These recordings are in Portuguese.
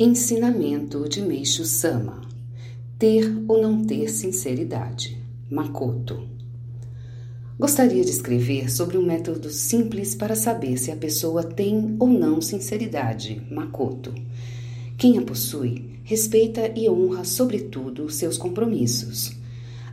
Ensinamento de Meixo Sama: Ter ou não ter sinceridade. Makoto. Gostaria de escrever sobre um método simples para saber se a pessoa tem ou não sinceridade. Makoto. Quem a possui respeita e honra, sobretudo, seus compromissos.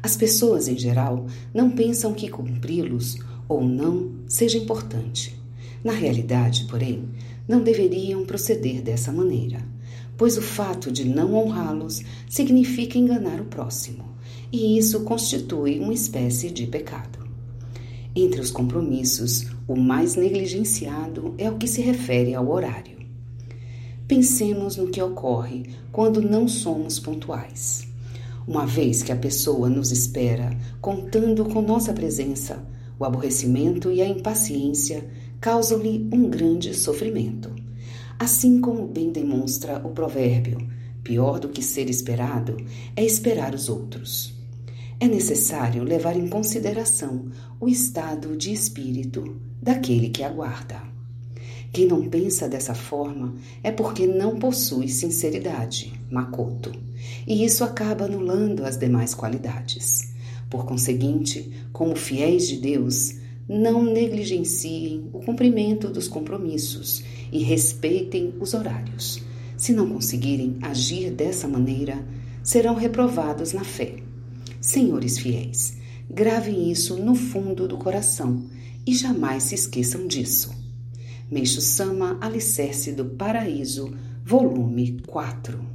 As pessoas, em geral, não pensam que cumpri-los ou não seja importante. Na realidade, porém, não deveriam proceder dessa maneira pois o fato de não honrá-los significa enganar o próximo, e isso constitui uma espécie de pecado. Entre os compromissos, o mais negligenciado é o que se refere ao horário. Pensemos no que ocorre quando não somos pontuais. Uma vez que a pessoa nos espera, contando com nossa presença, o aborrecimento e a impaciência causam-lhe um grande sofrimento. Assim como bem demonstra o provérbio, pior do que ser esperado é esperar os outros. É necessário levar em consideração o estado de espírito daquele que aguarda. Quem não pensa dessa forma é porque não possui sinceridade, Makoto, e isso acaba anulando as demais qualidades. Por conseguinte, como fiéis de Deus, não negligenciem o cumprimento dos compromissos e respeitem os horários. Se não conseguirem agir dessa maneira, serão reprovados na fé. Senhores fiéis, gravem isso no fundo do coração e jamais se esqueçam disso. Meixo Sama, Alicerce do Paraíso, volume 4